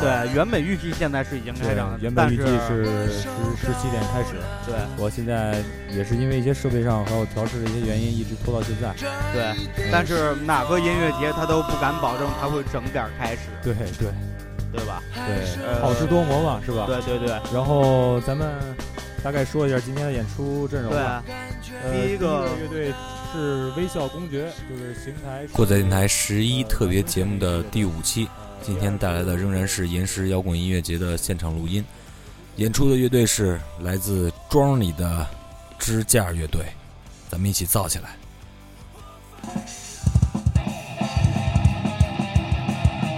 对，原本预计现在是已经开场，原本预计是十十七点开始。对，我现在也是因为一些设备上还有调试的一些原因，一直拖到现在。对，但是哪个音乐节他都不敢保证他会整点开始。对对，对吧？对，好事多磨嘛，是吧？对对对。然后咱们大概说一下今天的演出阵容吧。对，第一个乐队是微笑公爵，就是邢台过载电台十一特别节目的第五期。今天带来的仍然是延时摇滚音乐节的现场录音，演出的乐队是来自庄里的支架乐队，咱们一起造起来。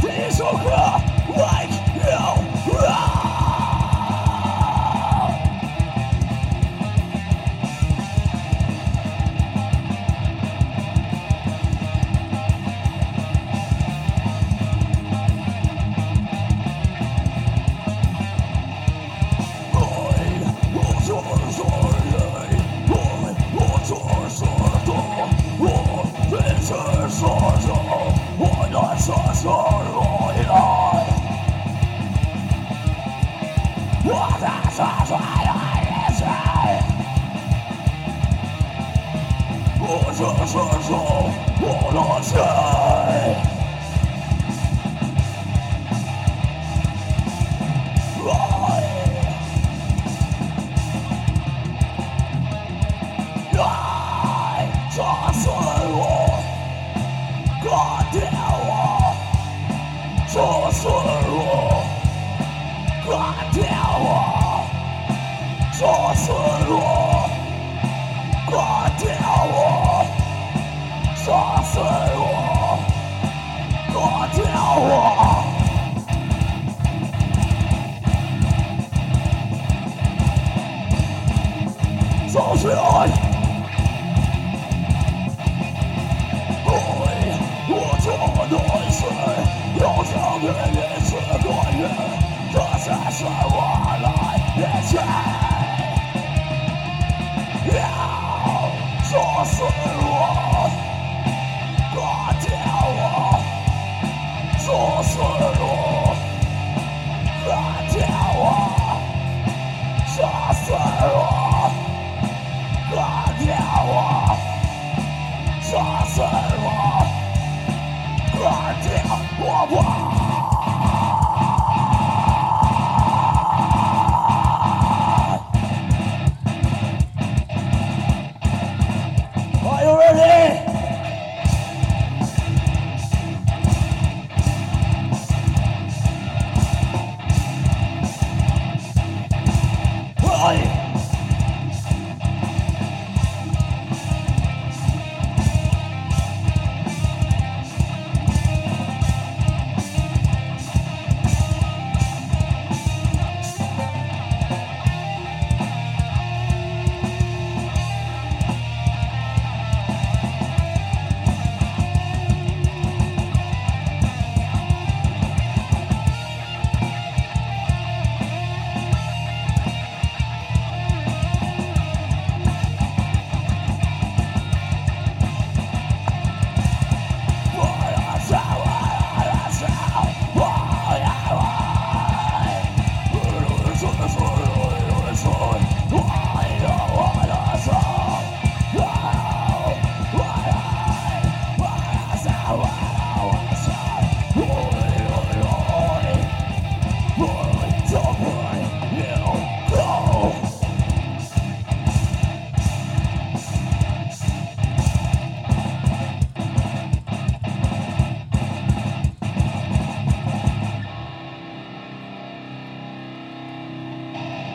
第一首歌。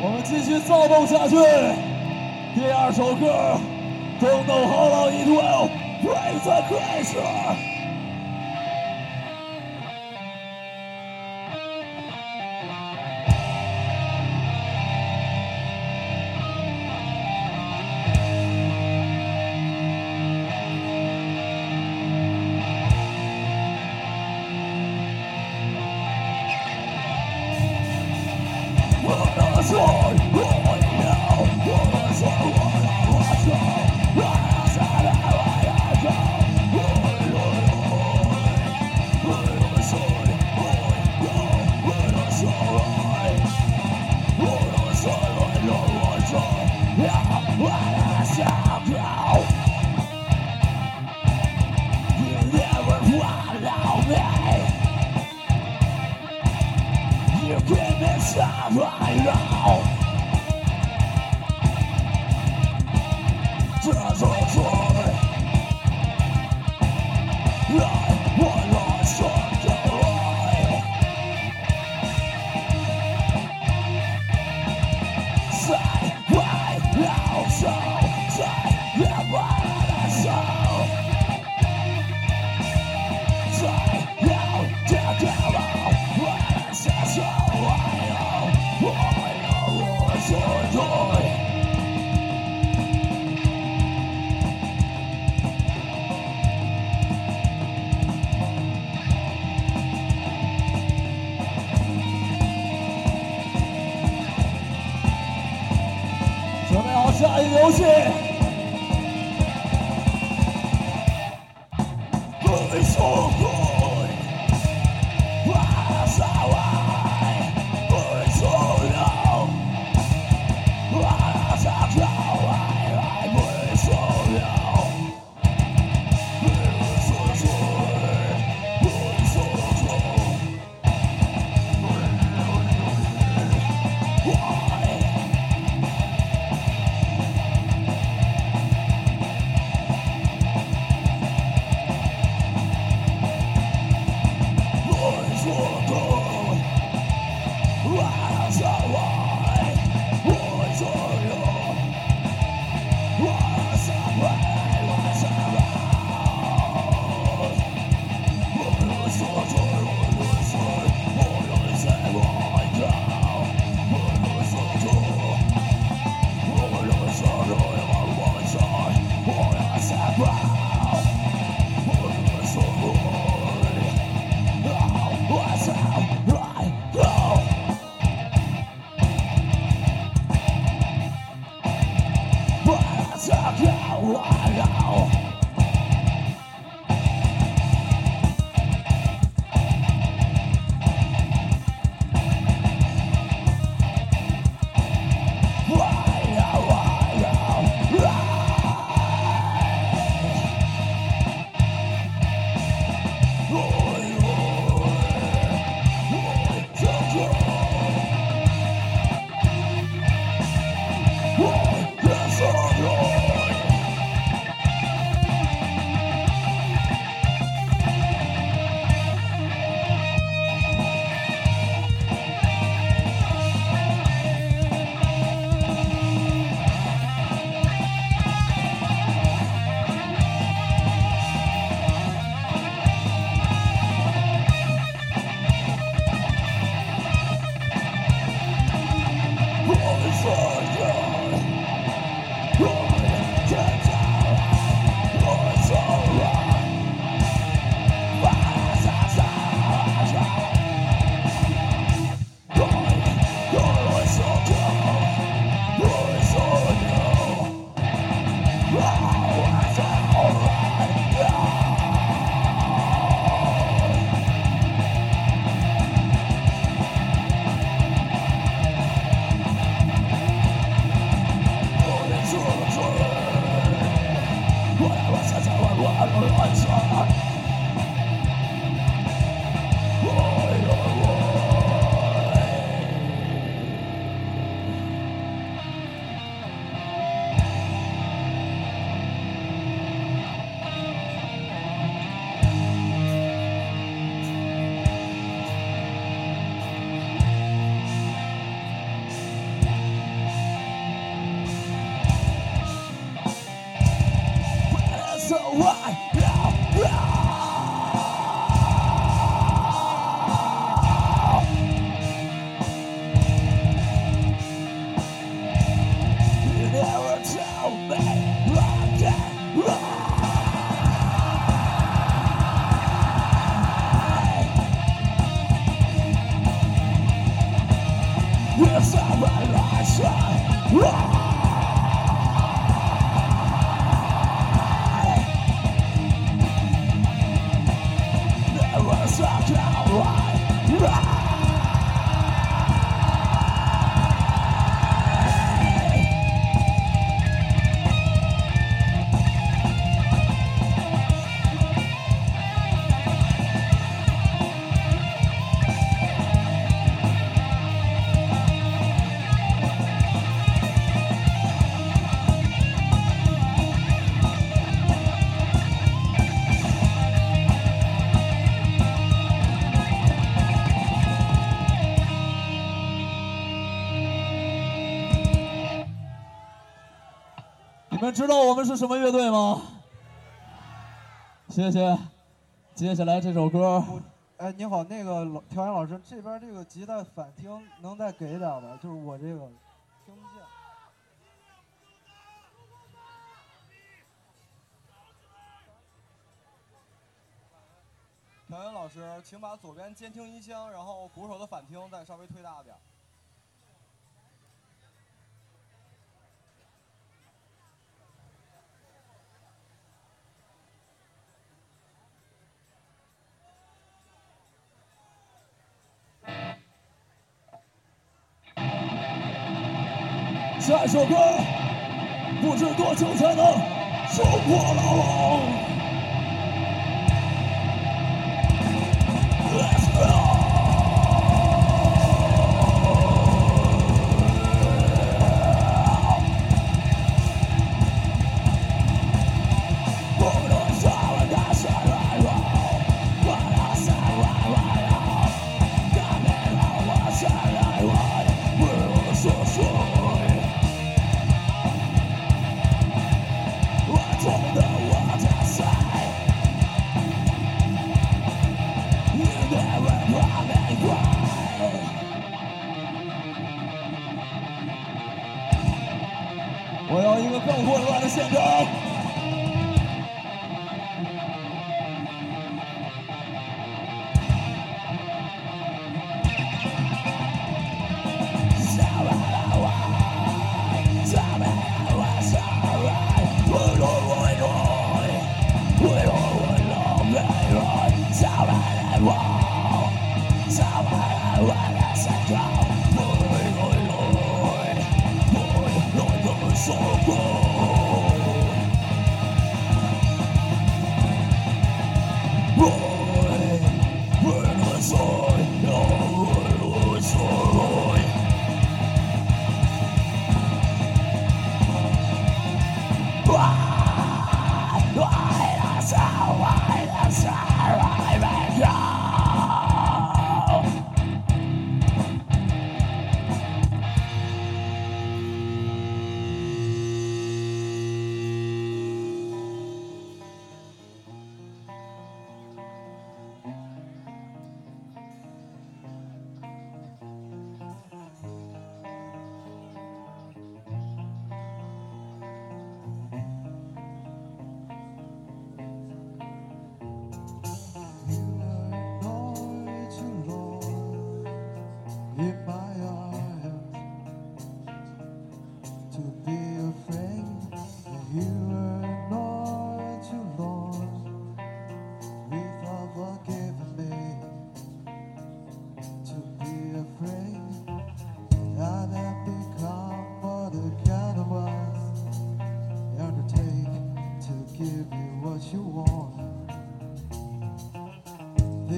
我们继续躁动下去。第二首歌，中等，好老一段，Raise the。知道我们是什么乐队吗？谢谢。接下来这首歌，哎，你好，那个调音老师，这边这个吉他反听能再给点吗？就是我这个听不见。调音老师，请把左边监听音箱，然后鼓手的反听再稍微推大点儿。下一首歌，不知多久才能收获牢笼。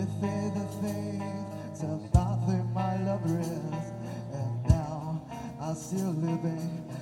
the faith my love is, And now I see living.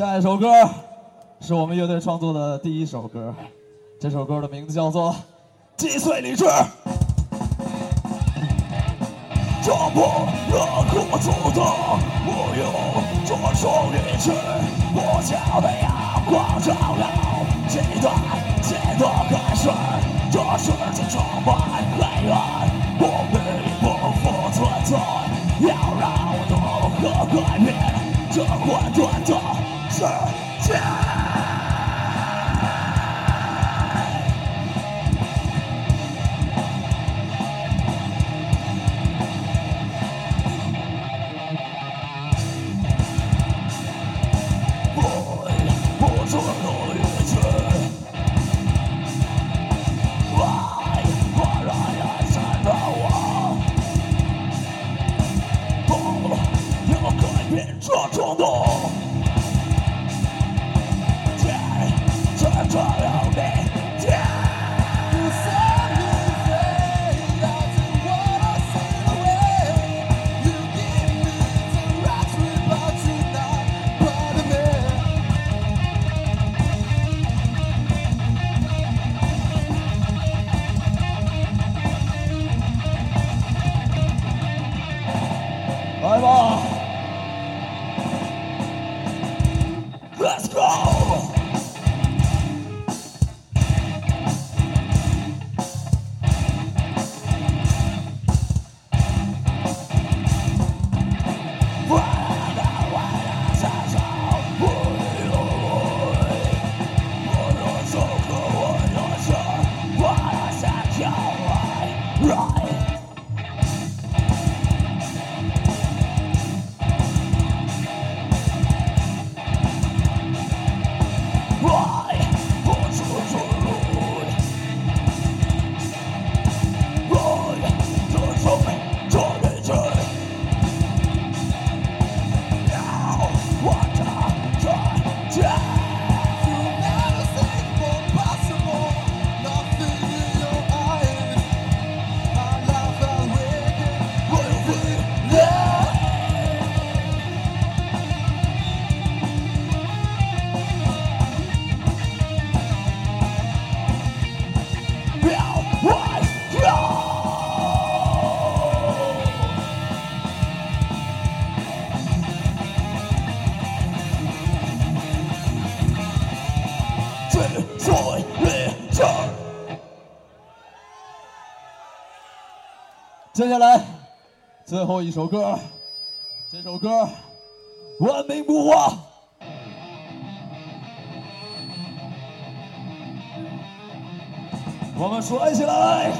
下一首歌是我们乐队创作的第一首歌。这首歌的名字叫做击碎理智。撞破那苦阻的我要抓住理智我笑得阳光照亮抓壮的。接下来最后一首歌，这首歌《万民不化》。我们甩起来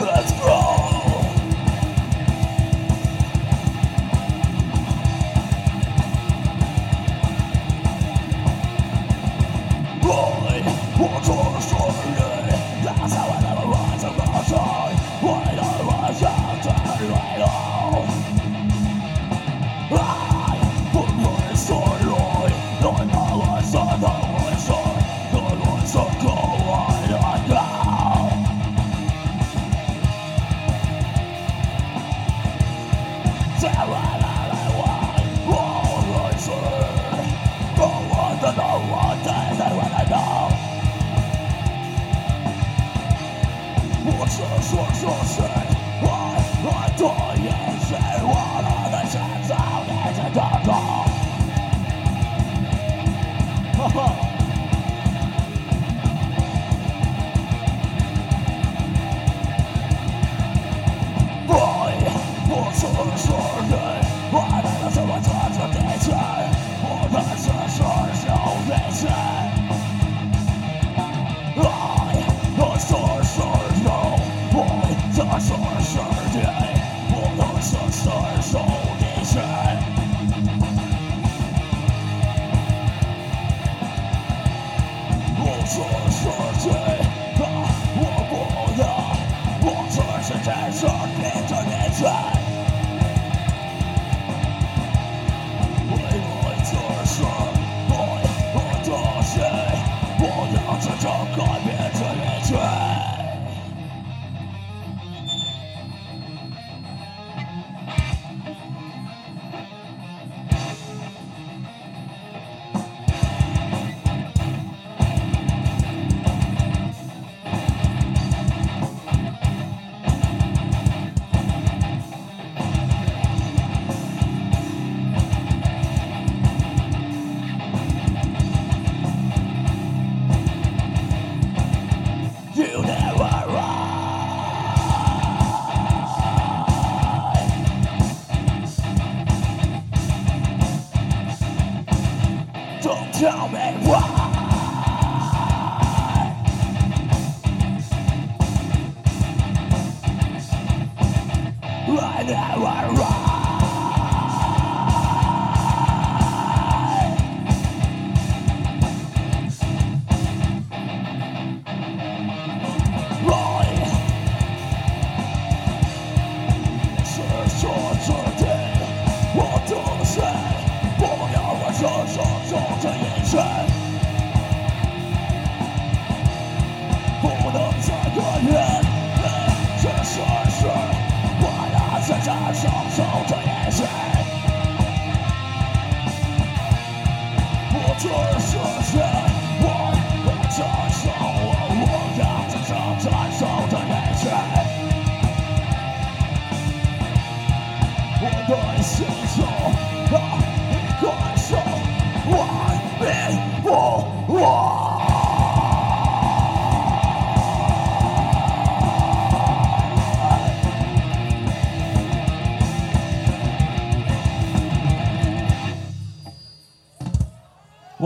，Let's go！It's our bitterness tell me. 着双手的眼线。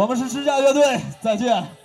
我们是支教乐队再见。